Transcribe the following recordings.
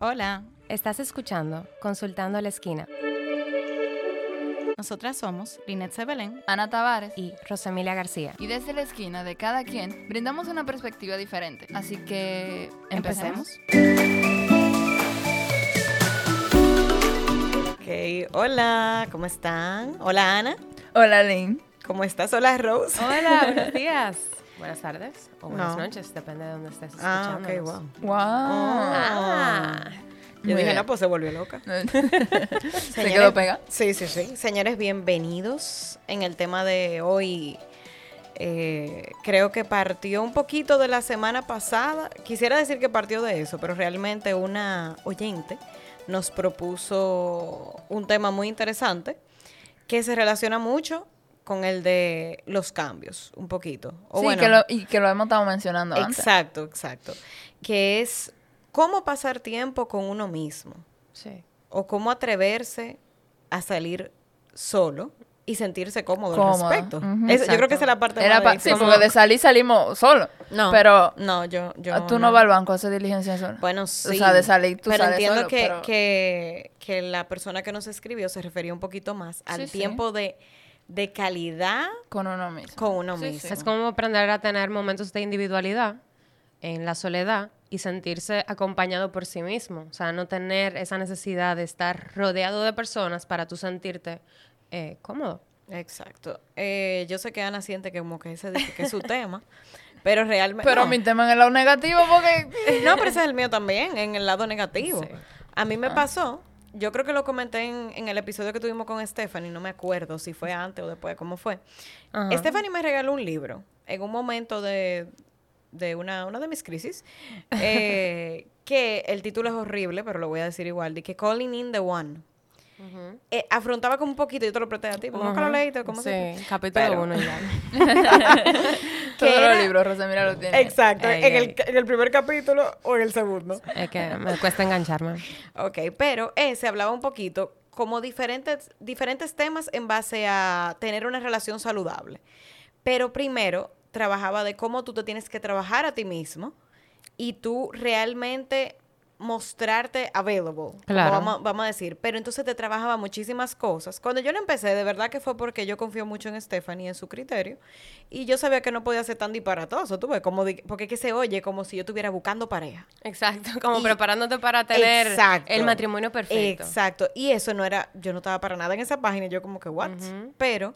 Hola, Estás escuchando Consultando a la Esquina nosotras somos Linet Sebelén. Ana Tavares. y Rosemilia García. Y desde la esquina de cada quien brindamos una perspectiva diferente. Así que empecemos. Ok, hola, ¿cómo están? Hola Ana, Hola, Lynn. ¿cómo estás? Hola Rose. Hola, buenos días. Buenas tardes o buenas No. noches, depende de dónde estés Ah, escuchando. ok, wow. Wow. Ah, Yo Muy dije, bien. no, pues se volvió loca. Se quedó pega. Sí, sí, sí. Señores, bienvenidos en el tema de hoy. eh, creo que partió un poquito de la semana pasada. Quisiera decir que partió de eso, pero realmente una oyente nos propuso un tema muy interesante que se relaciona mucho con el de los cambios, un poquito. O sí, bueno, que lo, y que lo hemos estado mencionando antes. Exacto, exacto. Que es cómo pasar tiempo con uno mismo sí. o cómo atreverse a salir solo y sentirse cómodo al respecto. Eso- yo creo Exacto. que esa es la parte Era más sí, porque de salir salimos solo. No, Pero no, yo, yo tú no. vas al banco a hacer diligencia solo. Bueno, sí. sea, de salir tú Pero sales entiendo solo, que, pero- que, que la persona que nos escribió se refería un poquito más al Sí, sí. tiempo de, de calidad Con uno mismo. con uno Sí, mismo. sí. Es como aprender a tener momentos de individualidad en la soledad y sentirse acompañado por sí mismo. O sea, no tener esa necesidad de estar rodeado de personas para tú sentirte eh, cómodo. Exacto. Eh, yo sé que Ana siente que como que ese que es su tema, pero realmente... Pero no. mi tema en el lado negativo porque... No, pero ese es el mío también, en el lado negativo. Sí. A mí me pasó, yo creo que lo comenté en, en el episodio que tuvimos con Stephanie, no me acuerdo si fue antes o después, cómo fue. Ajá. Stephanie me regaló un libro en un momento de, de una, una de mis crisis, eh, que el título es horrible, pero lo voy a decir igual, de que Calling in the One. Eh, afrontaba como un poquito, yo te lo presté a ti, porque nunca lo leíste, ¿cómo Sí, se capítulo Pero- 1 ya. Todos era- los libros, Rosemira lo tiene. Exacto, Ey, en, ey. el, en el primer capítulo o en el segundo. Es que me cuesta engancharme. Ok, pero ese hablaba un poquito como diferentes, diferentes temas en base a tener una relación saludable. Pero primero trabajaba de cómo tú te tienes que trabajar a ti mismo y tú realmente mostrarte available, como Claro. vamos, vamos a decir. Pero entonces te trabajaba muchísimas cosas. Cuando yo lo empecé, de verdad que fue porque yo confío mucho en Stephanie, en su criterio, y yo sabía que no podía ser tan disparatoso, tú ves, como porque que se oye como si yo estuviera buscando pareja. Exacto, como Y- preparándote para tener Exacto. el matrimonio perfecto. Exacto. Y eso no era, yo no estaba para nada en esa página, yo como que, what? Pero,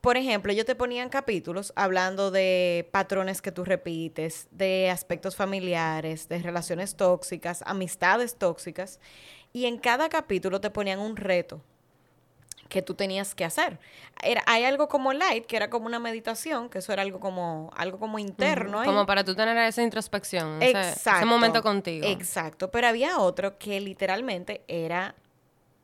por ejemplo, yo te ponían capítulos hablando de patrones que tú repites, de aspectos familiares, de relaciones tóxicas, amistades tóxicas, y en cada capítulo te ponían un reto que tú tenías que hacer. Era, hay algo como light, que era como una meditación, que eso era algo como, algo como interno. Como para tú tener esa introspección, ese, Exacto. ese momento contigo. Exacto. Pero había otro que literalmente era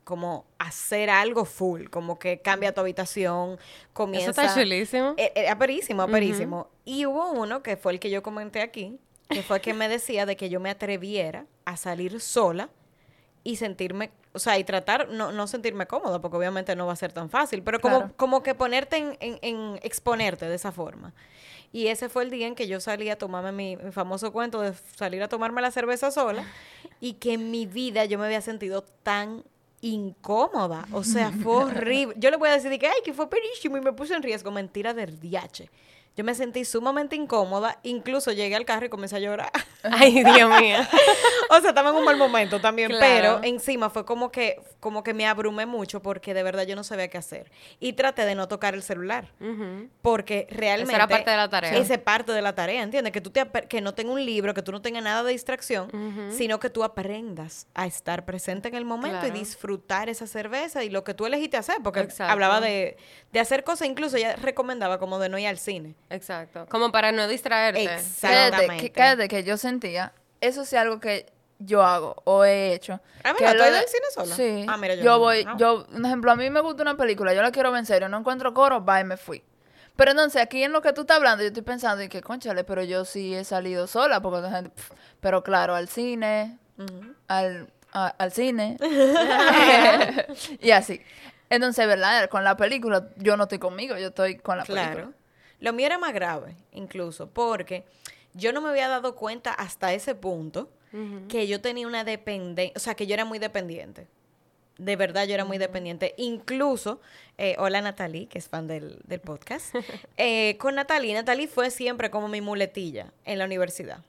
como hacer algo full, como que cambia tu habitación, comienza... Eso está chulísimo. Eh, eh, aperísimo, aperísimo. Y hubo uno que fue el que yo comenté aquí, que fue el que me decía de que yo me atreviera a salir sola y sentirme, o sea, y tratar, no, no sentirme cómoda, porque obviamente no va a ser tan fácil, pero como, Claro. como que ponerte en, en- en exponerte de esa forma. Y ese fue el día en que yo salí a tomarme mi, mi famoso cuento de salir a tomarme la cerveza sola y que en mi vida yo me había sentido tan incómoda. O sea, fue horrible. Yo le voy a decir de que, ay, que fue perísimo y me puse en riesgo. Mentira del diache. Yo me sentí sumamente incómoda. Incluso llegué al carro y comencé a llorar. Ay, Dios mío. o sea, estaba en un mal momento también. Claro. Pero encima fue como que, como que me abrumé mucho porque de verdad yo no sabía qué hacer. Y traté de no tocar el celular. Porque realmente... era parte de la tarea. Esa es parte de la tarea, ¿entiendes? Que tú te, que no tenga un libro, que tú no tengas nada de distracción, sino que tú aprendas a estar presente en el momento Claro. y disfrutar esa cerveza y lo que tú elegiste hacer. Porque Exacto. hablaba de, de hacer cosas, incluso ella recomendaba como de no ir al cine. Exacto. Como para no distraerte. Cállate, que, Exactamente. cállate, que yo sentía, eso sí es algo que yo hago o he hecho. Ah, que mira, ¿tú lo has ido de- al cine sola? Sí. Ah, mira, yo yo no. voy, yo, un ejemplo, a mí me gusta una película, yo la quiero ver en serio, no encuentro coro, bye, me fui. Pero entonces, aquí en lo que tú estás hablando, yo estoy pensando, y que, conchale, pero yo sí he salido sola, porque la gente, pf, pero claro, al cine, al, a- al cine, y así. Entonces, ¿verdad? Con la película, yo no estoy conmigo, yo estoy con la Claro. película. Lo mío era más grave, incluso, porque yo no me había dado cuenta hasta ese punto que yo tenía una dependencia, o sea, que yo era muy dependiente. De verdad, yo era muy dependiente. Incluso, eh, hola Natalie, que es fan del, del podcast. eh, con Natalie, Natalie fue siempre como mi muletilla en la universidad.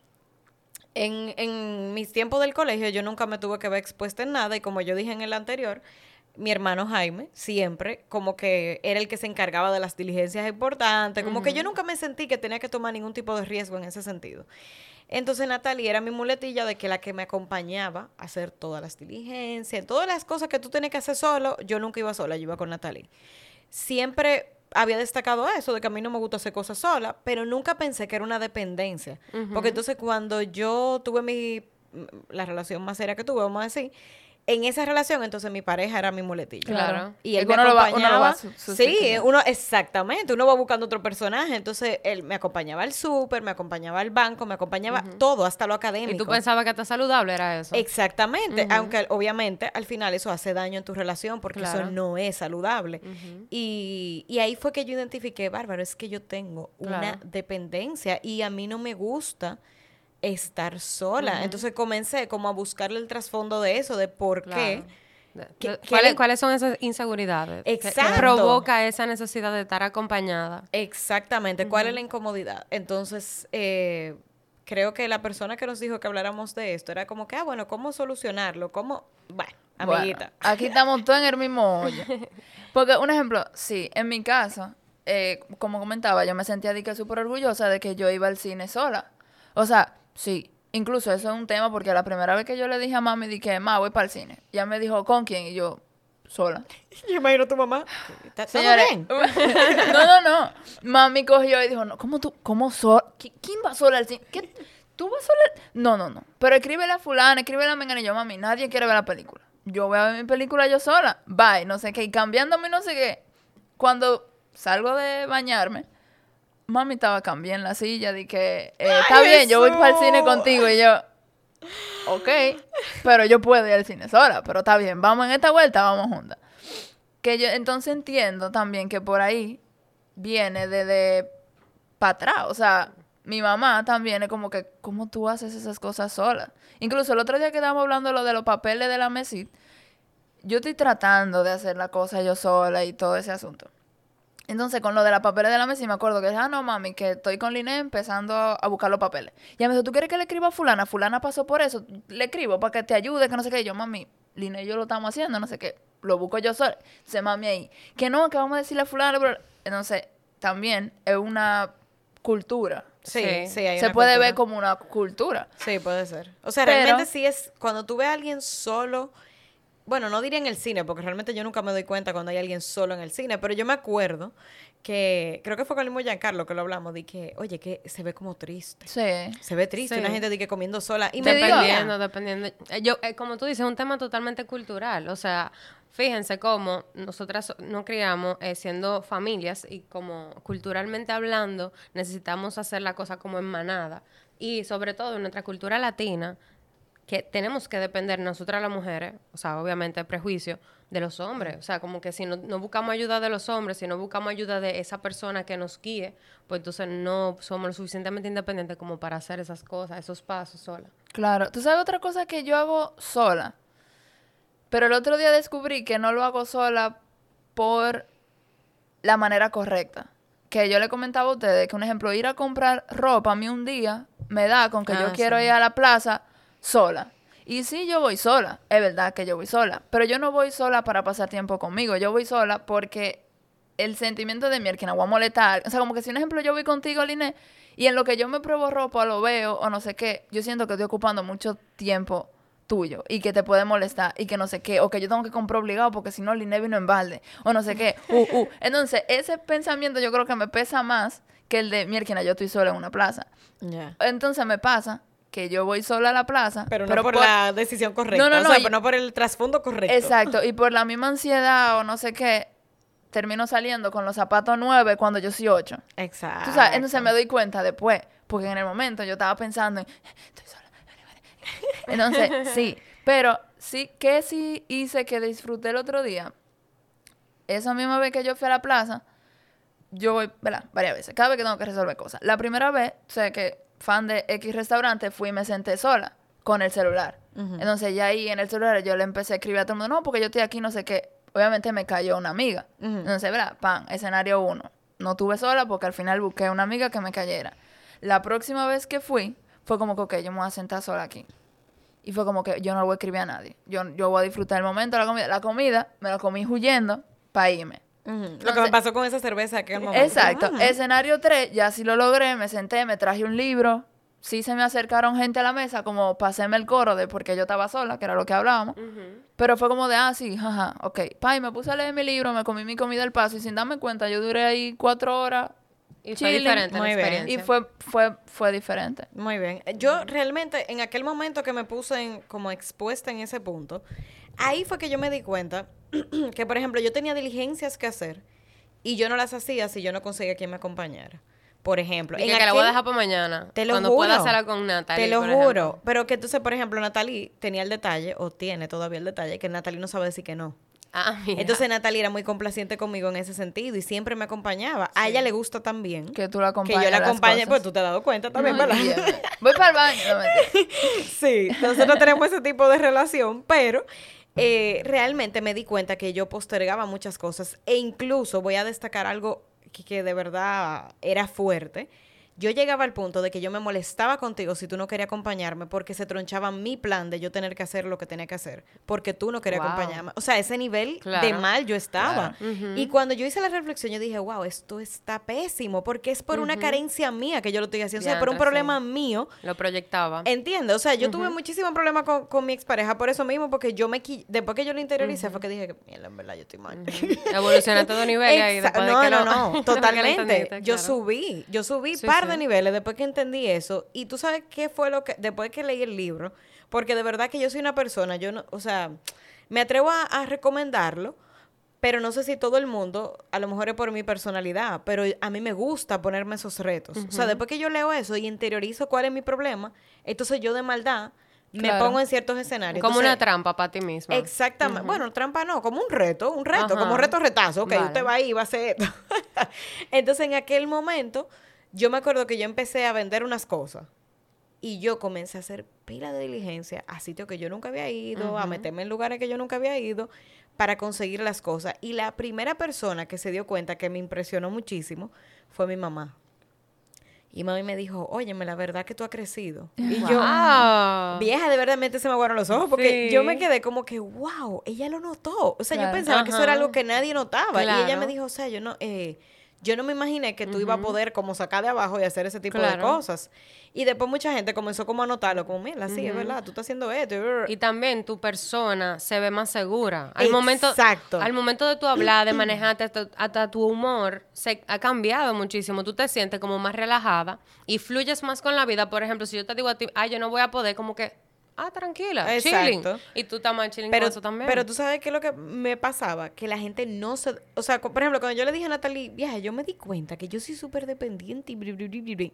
En, en mis tiempos del colegio yo nunca me tuve que ver expuesta en nada y como yo dije en el anterior, mi hermano Jaime siempre como que era el que se encargaba de las diligencias importantes, como que yo nunca me sentí que tenía que tomar ningún tipo de riesgo en ese sentido. Entonces Natalie era mi muletilla de que la que me acompañaba a hacer todas las diligencias, todas las cosas que tú tenías que hacer solo, yo nunca iba sola, yo iba con Natalie. Siempre había destacado eso, de que a mí no me gusta hacer cosas sola, pero nunca pensé que era una dependencia. Porque entonces cuando yo tuve mi, la relación más seria que tuve, vamos a decir, en esa relación, entonces mi pareja era mi muletilla. Claro. Y él Es me que uno lo va- uno lo va acompañaba. su- sí, uno, exactamente. Uno va buscando otro personaje. Entonces él me acompañaba al súper, me acompañaba al banco, me acompañaba todo, hasta lo académico. Y tú pensabas que hasta saludable era eso. Exactamente, aunque obviamente al final eso hace daño en tu relación porque Claro. eso no es saludable. y, y ahí fue que yo identifiqué, bárbaro, es que yo tengo una dependencia y a mí no me gusta estar sola. Entonces comencé como a buscarle el trasfondo de eso, de por qué. Claro. ¿Qué- ¿Cuáles, le- cuáles son esas inseguridades? ¿Qué- ¿Qué, Exacto. provoca esa necesidad de estar acompañada? Exactamente, ¿cuál es la incomodidad? Entonces, eh, creo que la persona que nos dijo que habláramos de esto era como que, ah, bueno, ¿cómo solucionarlo? ¿Cómo? Bueno, Bueno, amiguita. aquí estamos todos en el mismo hoyo. Porque, un ejemplo, sí, en mi caso, eh, como comentaba, yo me sentía de que súper orgullosa de que yo iba al cine sola. O sea, sí, incluso eso es un tema porque la primera vez que yo le dije a mami, dije, ma, voy para el cine. Ya me dijo, ¿con quién? Y yo, sola. Yo imagino a tu mamá. ¿Está todo Señores, no, no, no. Mami cogió y dijo, no, ¿cómo tú, cómo sola? ¿Quién va sola al cine? ¿Qué? ¿Tú vas sola? al-?" No, no, no. Pero escríbele a fulana, escríbele a Mengana. Y yo, mami, nadie quiere ver la película. Yo voy a ver mi película yo sola. Bye, no sé qué. Y cambiándome no sé qué. Cuando salgo de bañarme, mami estaba cambiando en la silla. Dije, eh, está ¡Ay, bien, yo voy para el cine contigo. Y yo, ok, pero yo puedo ir al cine sola. Pero está bien, vamos en esta vuelta, vamos juntas. Que yo entonces entiendo también que por ahí viene desde para atrás. O sea, mi mamá también es como que, ¿cómo tú haces esas cosas sola? Incluso el otro día que estábamos hablando lo de los papeles de la MESID, yo estoy tratando de hacer la cosa yo sola y todo ese asunto. Entonces, con lo de la papeles de la mesa, me acuerdo que, ah, no, mami, que estoy con Liné empezando a buscar los papeles. Y ella me dijo, ¿tú quieres que le escriba a fulana? Fulana pasó por eso. Le escribo para que te ayude, que no sé qué. Y yo, mami, Liné y yo lo estamos haciendo, no sé qué. Lo busco yo sola. Dice, mami, ahí, que no, que vamos a decirle a fulana. pero-". Entonces, también es una cultura. Sí, Sí. sí, hay Se una puede cultura. ver como una cultura. Sí, puede ser. O sea, Pero- realmente sí es cuando tú ves a alguien solo, bueno, no diría en el cine, porque realmente yo nunca me doy cuenta cuando hay alguien solo en el cine, pero yo me acuerdo que, creo que fue con el mismo Giancarlo que lo hablamos, de que, oye, que se ve como triste. Sí. Se ve triste, Sí. una gente de que comiendo sola. Y me Dependiendo, dependiendo. Eh, Yo, eh, como tú dices, es un tema totalmente cultural. O sea, fíjense cómo nosotras so- nos criamos eh, siendo familias y como culturalmente hablando necesitamos hacer la cosa como en manada. Y sobre todo en nuestra cultura latina, que tenemos que depender nosotras las mujeres, o sea, obviamente prejuicio, de los hombres. O sea, como que si no, no buscamos ayuda de los hombres, si no buscamos ayuda de esa persona que nos guíe, pues entonces no somos lo suficientemente independientes como para hacer esas cosas, esos pasos sola. Claro. ¿Tú sabes otra cosa que yo hago sola? Pero el otro día descubrí que no lo hago sola por la manera correcta. Que yo le comentaba a ustedes que, un ejemplo, ir a comprar ropa a mí un día me da con que yo Ah, quiero ir a la plaza sola. Y sí, yo voy sola. Es verdad que yo voy sola. Pero yo no voy sola para pasar tiempo conmigo. Yo voy sola porque el sentimiento de mierda, voy a molestar. O sea, como que si un ejemplo yo voy contigo, Liné, y en lo que yo me pruebo ropa, lo veo o no sé qué, yo siento que estoy ocupando mucho tiempo tuyo y que te puede molestar y que no sé qué, o que yo tengo que comprar obligado porque si no Liné vino en balde, o no sé qué. Uh, uh. Entonces, ese pensamiento yo creo que me pesa más que el de mierda, yo estoy sola en una plaza. Entonces me pasa que yo voy sola a la plaza, Pero no por, la decisión correcta. No, no, o no, sea, y- pero no por el trasfondo correcto. Exacto, y por la misma ansiedad o no sé qué, termino saliendo con los zapatos nueve cuando yo soy ocho. Exacto. Tú sabes, entonces me doy cuenta después, porque en el momento yo estaba pensando en, estoy sola. Entonces, sí, pero sí, ¿qué sí hice que disfruté el otro día? Esa misma vez que yo fui a la plaza, yo voy, ¿verdad? Varias veces, cada vez que tengo que resolver cosas. La primera vez, sé que fan de X restaurante, fui y me senté sola con el celular. Entonces ya ahí en el celular yo le empecé a escribir a todo el mundo, no, porque yo estoy aquí, no sé qué. Obviamente me cayó una amiga. Entonces, ¿verdad? Pan, escenario uno. No tuve sola porque al final busqué una amiga que me cayera. La próxima vez que fui, fue como que, ok, yo me voy a sentar sola aquí. Y fue como que yo no le voy a escribir a nadie. Yo, yo voy a disfrutar el momento de la comida. La comida me la comí huyendo para irme. Lo que me pasó con esa cerveza que el momento. Exacto. Escenario 3, ya sí lo logré, me senté, me traje un libro. Sí se me acercaron gente a la mesa, como paséme el coro de porque yo estaba sola, que era lo que hablábamos. Pero fue como de, ah, sí, jaja, ok. Pa, y me puse a leer mi libro, me comí mi comida al paso y sin darme cuenta, yo duré ahí cuatro horas Y fue diferente la Muy bien. Y fue, fue, fue diferente. Muy bien. Yo realmente, en aquel momento que me puse en- como expuesta en ese punto, ahí fue que yo me di cuenta que, por ejemplo, yo tenía diligencias que hacer y yo no las hacía si yo no conseguía quien me acompañara. Por ejemplo, Y en que, la voy a dejar para mañana. Te lo cuando juro. pueda hacerla con Natalie. Te lo por juro. ejemplo. Pero que entonces, por ejemplo, Natalie tenía el detalle, o tiene todavía el detalle, que Natalie no sabe decir que no. Ah, mira. Entonces Natalie era muy complaciente conmigo en ese sentido y siempre me acompañaba. A ella le gusta también Que tú la que acompañes. yo la acompañe, pues tú te has dado cuenta también, Muy ¿verdad? Voy para el baño. no. Sí, nosotros tenemos ese tipo de relación, pero eh, realmente me di cuenta que yo postergaba muchas cosas e incluso voy a destacar algo que, que de verdad era fuerte. Yo llegaba al punto de que yo me molestaba contigo si tú no querías acompañarme porque se tronchaba mi plan de yo tener que hacer lo que tenía que hacer porque tú no querías Wow. acompañarme. O sea, ese nivel de Claro. mal yo estaba. Claro. Ujú. Y cuando yo hice la reflexión, yo dije, wow, esto está pésimo porque es por una carencia mía que yo lo estoy haciendo. O sea, por un Diantre, sí. problema mío Lo proyectaba. Entiendo, o sea, yo tuve muchísimo problema con, con mi expareja por eso mismo, porque yo me después que yo lo interioricé fue que dije mierda, en verdad yo estoy mal. Evolucioné a todo nivel ahí después de no, que no, no, lo totalmente. Yo subí, yo subí Sí, par de niveles después que entendí eso. Y tú sabes qué fue lo que, después que leí el libro, porque de verdad que yo soy una persona, yo no, o sea, me atrevo a, a recomendarlo, pero no sé si todo el mundo, a lo mejor es por mi personalidad, pero a mí me gusta ponerme esos retos. O sea, después que yo leo eso y interiorizo cuál es mi problema, entonces yo de maldad me Claro. pongo en ciertos escenarios. Como Entonces, una trampa para ti misma. Exactamente. Bueno, trampa no, como un reto, un reto, Ajá. como reto retazo. Ok, Vale. usted va ahí y va a hacer esto. Entonces, en aquel momento, yo me acuerdo que yo empecé a vender unas cosas. Y yo comencé a hacer pila de diligencia a sitios que yo nunca había ido, a meterme en lugares que yo nunca había ido para conseguir las cosas. Y la primera persona que se dio cuenta que me impresionó muchísimo fue mi mamá. Y mami me dijo, óyeme, la verdad que tú has crecido. Y yo. Vieja, de verdad se me aguaron los ojos porque Sí. yo me quedé como que, wow, ella lo notó. O sea, yo pensaba que eso era algo que nadie notaba. Y ella me dijo, o sea, yo no, eh, yo no me imaginé que tú ibas a poder como sacar de abajo y hacer ese tipo de cosas. Y después mucha gente comenzó como a notarlo, como, mira, sí, es verdad, tú estás haciendo esto. y- Y también tu persona se ve más segura. Al momento, Exacto. al momento de tu hablar, de manejarte, hasta, hasta tu humor se ha cambiado muchísimo. Tú te sientes como más relajada y fluyes más con la vida. Por ejemplo, si yo te digo a ti, ay, yo no voy a poder, como que, ah, tranquila, chilling. Exacto. Y tú estás más chilling Pero, con eso también. pero tú sabes qué es lo que me pasaba, que la gente no se... O sea, por ejemplo, cuando yo le dije a Natalie, vieja, yo me di cuenta que yo soy súper dependiente y bli".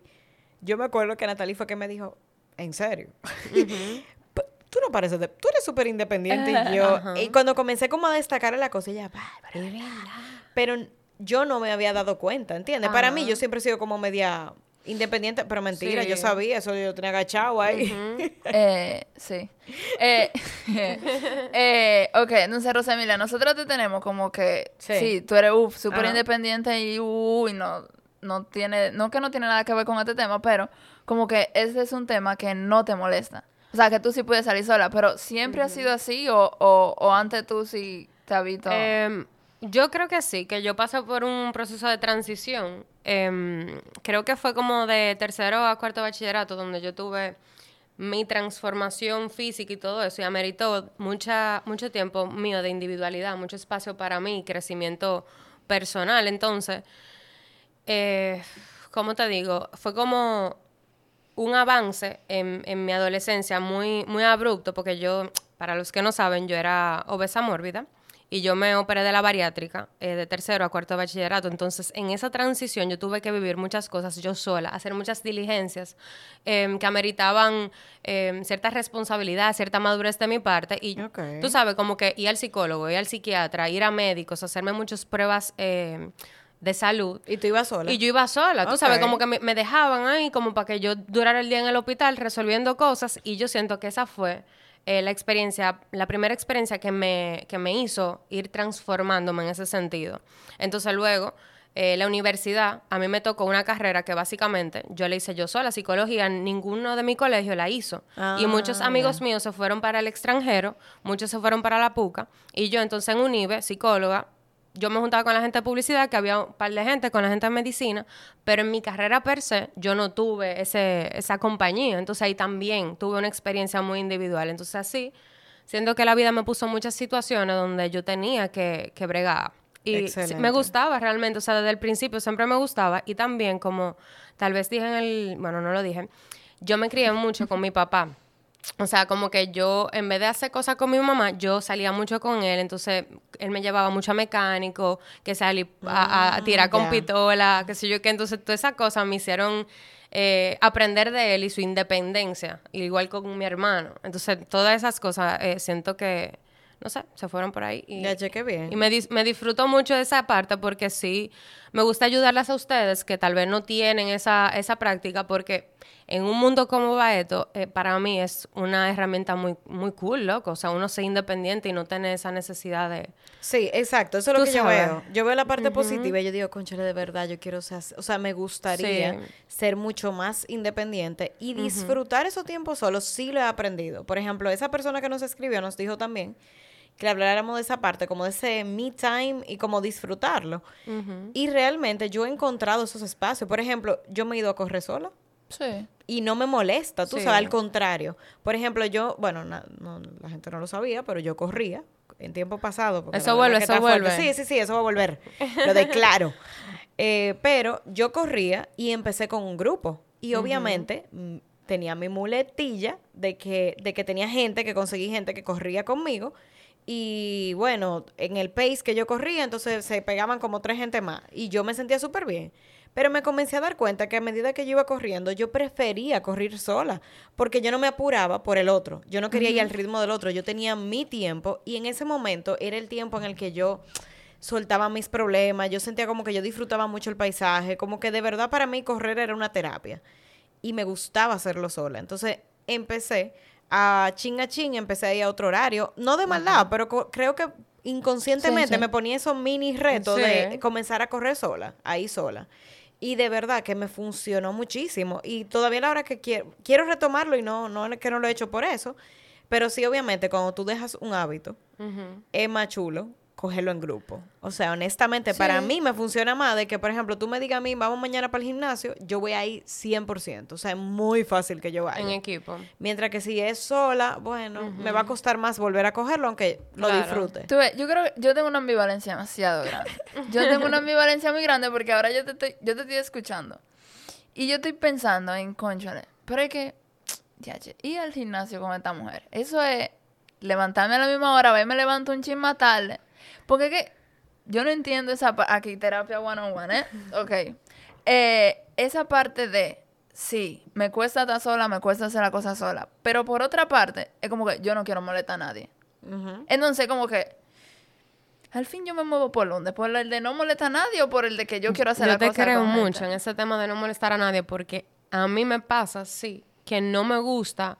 Yo me acuerdo que Natalie fue que me dijo, en serio, P- tú no pareces, de- tú eres súper independiente y yo... Y cuando comencé como a destacar la cosa, ella, "Bárbara, pero yo no me había dado cuenta, ¿entiendes? Para mí yo siempre he sido como media independiente, pero mentira, Sí. yo sabía, eso yo tenía agachado ahí. Eh, sí. Eh, eh, ok, entonces, Rosemilia, nosotros te tenemos como que, Sí. sí, tú eres, uff, súper independiente y, uy, no, no tiene, no que no tiene nada que ver con este tema, pero como que ese es un tema que no te molesta. O sea, que tú sí puedes salir sola, pero ¿siempre ha sido así o, o, o antes tú sí te has visto? Em, yo creo que sí, que yo pasé por un proceso de transición. Em, creo que fue como de tercero a cuarto bachillerato, donde yo tuve mi transformación física y todo eso, y ameritó mucha, mucho tiempo mío de individualidad, mucho espacio para mí, crecimiento personal. Entonces, eh, ¿cómo te digo? Fue como un avance en, mi adolescencia muy, muy abrupto, porque yo, para los que no saben, yo era obesa mórbida y yo me operé de la bariátrica eh, de tercero a cuarto de bachillerato. Entonces, en esa transición yo tuve que vivir muchas cosas yo sola, hacer muchas diligencias em, que ameritaban em, cierta responsabilidad, cierta madurez de mi parte. Y Ok. tú sabes, como que ir al psicólogo, ir al psiquiatra, ir a médicos, hacerme muchas pruebas. em, de salud. Y tú ibas sola. Y yo iba sola, tú sabes, como que me, me dejaban ahí como para que yo durara el día en el hospital resolviendo cosas y yo siento que esa fue eh, la experiencia, la primera experiencia que me, que me hizo ir transformándome en ese sentido. Entonces luego, eh, la universidad, a mí me tocó una carrera que básicamente yo la hice yo sola, psicología, ninguno de mi colegio la hizo. y muchos Ah, amigos míos se fueron para el extranjero, muchos se fueron para la PUCA y yo entonces en UNIBE, psicóloga, yo me juntaba con la gente de publicidad, que había un par de gente, con la gente de medicina, pero en mi carrera per se yo no tuve ese, esa compañía. Entonces ahí también tuve una experiencia muy individual. Entonces así, siento que la vida me puso muchas situaciones donde yo tenía que, que bregar. Y Excelente. me gustaba realmente, o sea, desde el principio siempre me gustaba. Y también como tal vez dije en el, bueno, no lo dije, yo me crié mucho con mi papá. O sea, como que yo, en vez de hacer cosas con mi mamá, yo salía mucho con él. Entonces, él me llevaba mucho a mecánico, que salí a, a- a tirar con pistola, qué sé yo qué. Entonces, todas esas cosas me hicieron eh, aprender de él y su independencia, igual con mi hermano. Entonces, todas esas cosas eh, siento que, no sé, se fueron por ahí. Y, Ya chequé bien. y me, dis- me disfruto mucho de esa parte porque sí, me gusta ayudarlas a ustedes que tal vez no tienen esa, esa práctica porque en un mundo como va esto, eh, para mí es una herramienta muy, muy cool, loco. O sea, uno ser independiente y no tener esa necesidad de... Sí, exacto. Eso es lo que yo veo. Yo veo la parte positiva y yo digo, conchale, de verdad, yo quiero ser, así". o sea, me gustaría Sí. ser mucho más independiente y disfrutar esos tiempos solos. Sí lo he aprendido. Por ejemplo, esa persona que nos escribió nos dijo también que habláramos de esa parte, como de ese me time y como disfrutarlo. Y realmente yo he encontrado esos espacios. Por ejemplo, yo me he ido a correr sola Sí. y no me molesta, tú Sí. sabes, al contrario. Por ejemplo, yo, bueno, na- no, la gente no lo sabía, pero yo corría en tiempo pasado. porque Eso vuelve, eso fuerte. vuelve. Sí, sí, sí, eso va a volver. Lo declaro. Eh, pero yo corría y empecé con un grupo. Y obviamente mm, tenía mi muletilla de que, de que tenía gente, que conseguí gente que corría conmigo. Y bueno, en el pace que yo corría, entonces se pegaban como tres gente más. Y yo me sentía súper bien. Pero me comencé a dar cuenta que a medida que yo iba corriendo, yo prefería correr sola, porque yo no me apuraba por el otro. Yo no quería ir al ritmo del otro, yo tenía mi tiempo y en ese momento era el tiempo en el que yo soltaba mis problemas, yo sentía como que yo disfrutaba mucho el paisaje, como que de verdad para mí correr era una terapia y me gustaba hacerlo sola. Entonces empecé a ching a ching, empecé a ir a otro horario, no de maldad, pero creo que inconscientemente Sí, sí. me ponía esos mini retos Sí. de comenzar a correr sola, ahí sola. Y de verdad que me funcionó muchísimo. Y todavía a la hora que quiero, quiero retomarlo y no, no que no lo he hecho por eso. Pero sí, obviamente, cuando tú dejas un hábito, es más chulo cogerlo en grupo. O sea, honestamente, para mí me funciona más de que, por ejemplo, tú me digas a mí, vamos mañana para el gimnasio, yo voy ahí 100%. O sea, es muy fácil que yo vaya. En equipo. Mientras que si es sola, bueno, me va a costar más volver a cogerlo, aunque lo Claro. disfrute. Tú ves, yo creo que yo tengo una ambivalencia demasiado grande. Yo tengo una ambivalencia muy grande porque ahora yo te estoy, yo te estoy escuchando. Y yo estoy pensando en, conchale, pero es que, ya, ir al gimnasio con esta mujer, eso es levantarme a la misma hora, ver me levanto un chin más tarde. Porque que yo no entiendo esa parte, aquí terapia one on one, ¿eh? Ok. Eh, esa parte de, sí, me cuesta estar sola, me cuesta hacer la cosa sola. Pero por otra parte, es como que yo no quiero molestar a nadie. Entonces, como que al fin yo me muevo por donde, por el de no molestar a nadie o por el de que yo quiero hacer Yo la te cosa creo con mucho gente? en ese tema de no molestar a nadie porque a mí me pasa, sí, que no me gusta.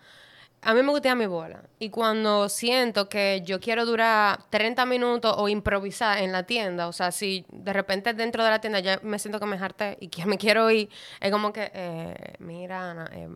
A mí me gusta mi bola. Y cuando siento que yo quiero durar 30 minutos o improvisar en la tienda, o sea, si de repente dentro de la tienda ya me siento que me harté y que me quiero ir, es como que, eh, mira, Ana, eh,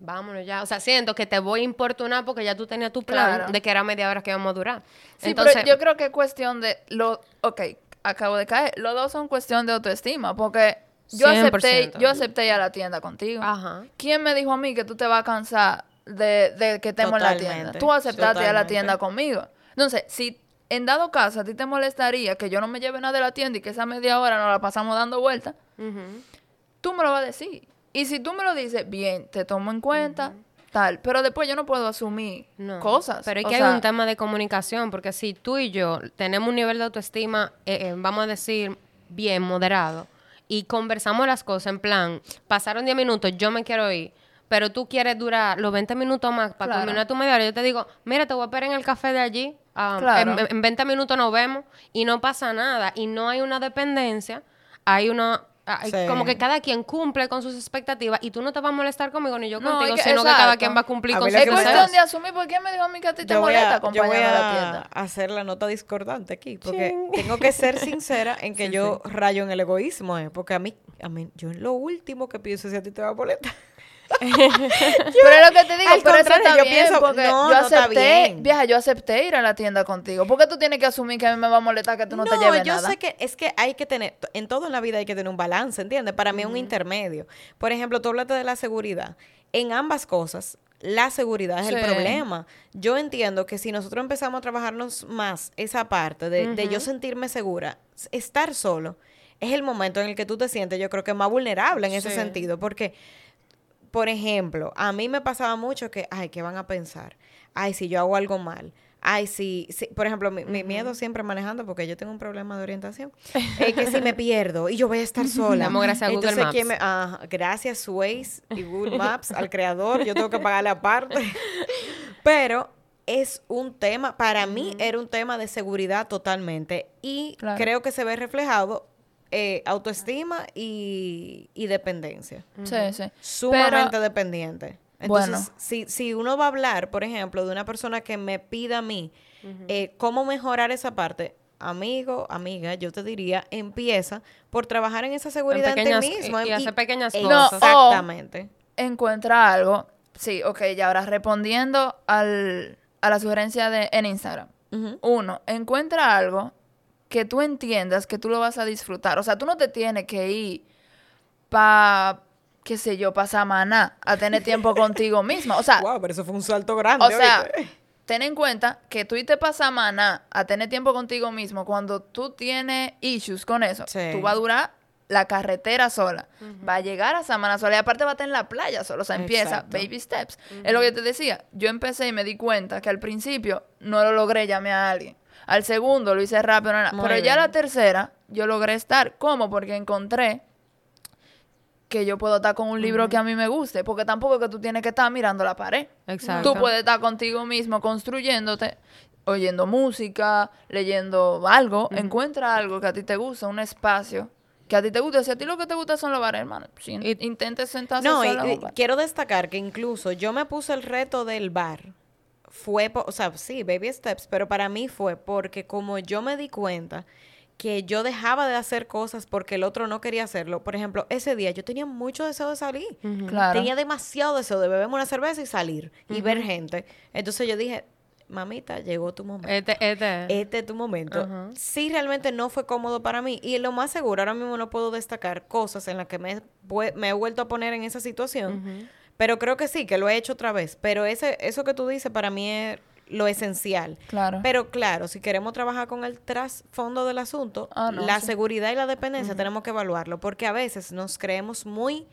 vámonos ya. O sea, siento que te voy a importunar porque ya tú tenías tu plan Claro. de que era media hora que íbamos a durar. Sí, Entonces, pero yo creo que es cuestión de lo, ok, acabo de caer, los dos son cuestión de autoestima, porque yo acepté, 100%. yo acepté ir a la tienda contigo. Ajá. ¿Quién me dijo a mí que tú te vas a cansar de, de que estemos en la tienda? Tú aceptaste ir a la tienda conmigo. Entonces, si en dado caso a ti te molestaría que yo no me lleve nada de la tienda y que esa media hora nos la pasamos dando vueltas, Ujú. tú me lo vas a decir. Y si tú me lo dices, bien, te tomo en cuenta, tal. Pero después yo no puedo asumir No, cosas. Pero es O que sea, hay un tema de comunicación, porque si tú y yo tenemos un nivel de autoestima, eh, eh, vamos a decir, bien, moderado, y conversamos las cosas en plan, pasaron 10 minutos, yo me quiero ir, pero tú quieres durar los 20 minutos más para Claro. culminar tu media hora, yo te digo, mira, te voy a esperar en el café de allí, ah, Claro. en, en 20 minutos nos vemos, y no pasa nada, y no hay una dependencia hay una... hay- Sí. Como que cada quien cumple con sus expectativas y tú no te vas a molestar conmigo ni yo No, contigo, es que- sino que cada quien va a cumplir A con sus Es cuestión de asumir por qué me dijo a mí que a ti te Yo molesta a, yo voy a la hacer la nota discordante aquí, porque tengo que ser sincera en que yo rayo en el egoísmo, eh, porque a mí, a mí, yo en lo último que pienso si a ti te va a molestar. Pero lo que te digo, al pero eso está yo bien, pienso, porque no, yo no está acepté, bien. vieja, yo acepté ir a la tienda contigo. ¿Por qué tú tienes que asumir que a mí me va a molestar que tú no, te lleves yo nada? sé que es que hay que tener, en todo en la vida hay que tener un balance, ¿entiendes? Para mí es un intermedio. Por ejemplo, tú hablaste de la seguridad. En ambas cosas, la seguridad es el problema. Yo entiendo que si nosotros empezamos a trabajarnos más esa parte de, de yo sentirme segura, estar solo es el momento en el que tú te sientes, yo creo que más vulnerable en ese sentido, porque por ejemplo, a mí me pasaba mucho que, ay, ¿qué van a pensar? Ay, si yo hago algo mal. Ay, si, si- por ejemplo, mi, mi miedo siempre manejando, porque yo tengo un problema de orientación, es que si me pierdo y yo voy a estar sola. Damos gracias a Google Entonces, Maps. ¿quién me- ajá, gracias Waze y Google Maps al creador, yo tengo que pagarle aparte. Pero es un tema, para mí era un tema de seguridad totalmente y Claro. creo que se ve reflejado eh, autoestima y, y dependencia Sí, sí. sumamente Pero- dependiente. Entonces, Bueno. si, si uno va a hablar, por ejemplo, de una persona que me pida a mí eh, cómo mejorar esa parte, amigo, amiga, yo te diría, empieza por trabajar en esa seguridad en, pequeñas- ti mismo. y- y hacer pequeñas eh, cosas. No, Exactamente. encuentra algo. Sí, ok, y ahora respondiendo al, a la sugerencia de en Instagram. Uno, encuentra algo que tú entiendas que tú lo vas a disfrutar. O sea, tú no te tienes que ir para, qué sé yo, para Samaná a tener tiempo contigo misma. O sea, Wow, pero eso fue un salto grande. o sea, ¿oíste? ten en cuenta que tú irte para Samaná a tener tiempo contigo mismo cuando tú tienes issues con eso. Sí. Tú vas a durar la carretera sola. Va a llegar a Samaná sola y aparte va a estar en la playa sola. O sea, empieza Exacto. baby steps. Es lo que yo te decía. Yo empecé y me di cuenta que al principio no lo logré, llamé a alguien. Al segundo lo hice rápido, no, no, Muy pero ya la tercera yo logré estar. ¿Cómo? Porque encontré que yo puedo estar con un libro que a mí me guste, porque tampoco es que tú tienes que estar mirando la pared. Exacto. Tú puedes estar contigo mismo construyéndote, oyendo música, leyendo algo, encuentra algo que a ti te gusta, un espacio que a ti te gusta. Si a ti lo que te gusta son los bares, hermano, si intentes sentarse No, y- quiero destacar que incluso yo me puse el reto del bar. Fue, po- o sea, sí, baby steps, pero para mí fue porque como yo me di cuenta que yo dejaba de hacer cosas porque el otro no quería hacerlo. Por ejemplo, ese día yo tenía mucho deseo de salir. Claro. Tenía demasiado deseo de beberme una cerveza y salir y ver gente. Entonces yo dije, mamita, llegó tu momento. Este, este. Este es tu momento. Ajá. Sí, realmente no fue cómodo para mí. Y lo más seguro, ahora mismo no puedo destacar cosas en las que me, me he vuelto a poner en esa situación. Pero creo que sí, que lo he hecho otra vez. Pero ese, eso que tú dices para mí es lo esencial. Claro. Pero claro, si queremos trabajar con el trasfondo del asunto, Ah, no, la sí. seguridad y la dependencia tenemos que evaluarlo. Porque a veces nos creemos muy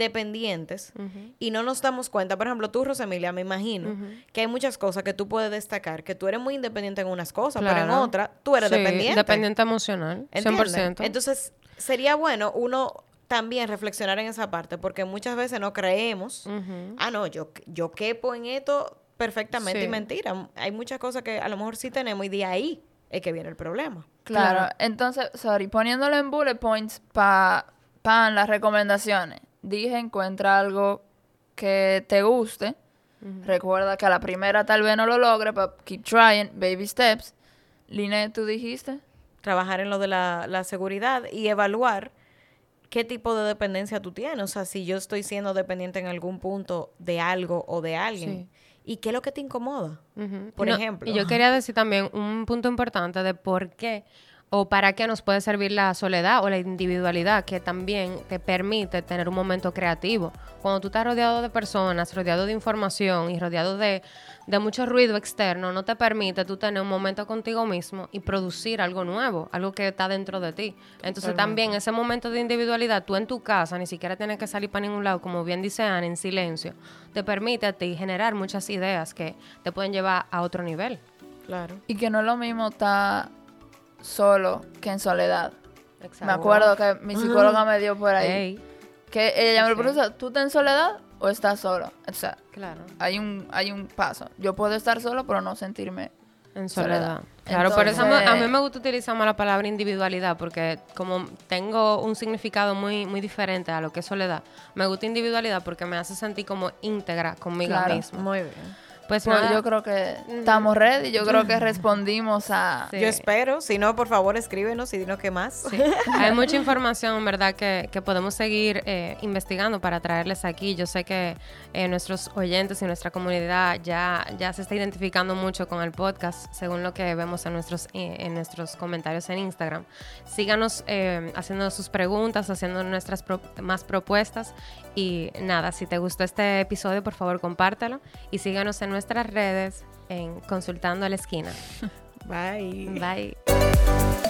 independientes y no nos damos cuenta. Por ejemplo, tú, Rosemilia, me imagino que hay muchas cosas que tú puedes destacar, que tú eres muy independiente en unas cosas, pero en otras tú eres Sí, dependiente. Dependiente emocional. ¿Entiendes? 100%. Entonces, sería bueno uno también reflexionar en esa parte, porque muchas veces no creemos, ah, no, yo, yo quepo en esto perfectamente Sí. y mentira. Hay muchas cosas que a lo mejor sí tenemos y de ahí es que viene el problema. Claro. Claro. Entonces, sorry, poniéndolo en bullet points para pa las recomendaciones. Dije, encuentra algo que te guste. Recuerda que a la primera tal vez no lo logre, pero keep trying, baby steps. Linet, tú dijiste. Trabajar en lo de la, la seguridad y evaluar qué tipo de dependencia tú tienes. O sea, si yo estoy siendo dependiente en algún punto de algo o de alguien. ¿Y qué es lo que te incomoda? Por No, ejemplo. Y yo quería decir también un punto importante de por qué o para qué nos puede servir la soledad o la individualidad, que también te permite tener un momento creativo. Cuando tú estás rodeado de personas, rodeado de información y rodeado de, de mucho ruido externo, no te permite tú tener un momento contigo mismo y producir algo nuevo, algo que está dentro de ti. Entonces también ese momento de individualidad, tú en tu casa, ni siquiera tienes que salir para ningún lado, como bien dice Ana, en silencio, te permite a ti generar muchas ideas que te pueden llevar a otro nivel. Claro. Y que no es lo mismo estar solo que en soledad. Exacto. Me acuerdo que mi psicóloga me dio por ahí. Ey, Que ella me Sí. preguntó, ¿tú estás en soledad o estás solo? O sea, claro. hay un, hay un paso. Yo puedo estar solo, pero no sentirme En Soledad. soledad. Claro, por eso a mí- Entonces- me gusta utilizar más la palabra individualidad, porque como tengo un significado muy, muy diferente a lo que es soledad, me gusta individualidad porque me hace sentir como íntegra conmigo Claro. misma. Muy bien. Pues, nada, yo creo que estamos ready. Yo creo que respondimos a. Sí. Yo espero. Si no, por favor, escríbenos y dinos qué más. Sí. Hay mucha información, en verdad, que, que podemos seguir eh, investigando para traerles aquí. Yo sé que eh, nuestros oyentes y nuestra comunidad ya, ya se está identificando mucho con el podcast, según lo que vemos en nuestros, eh, en nuestros comentarios en Instagram. Síganos eh, haciendo sus preguntas, haciendo nuestras pro- más propuestas. Y nada, si te gustó este episodio, por favor, compártelo. Y síganos en nuestras redes en Consultando a la Esquina. Bye. Bye.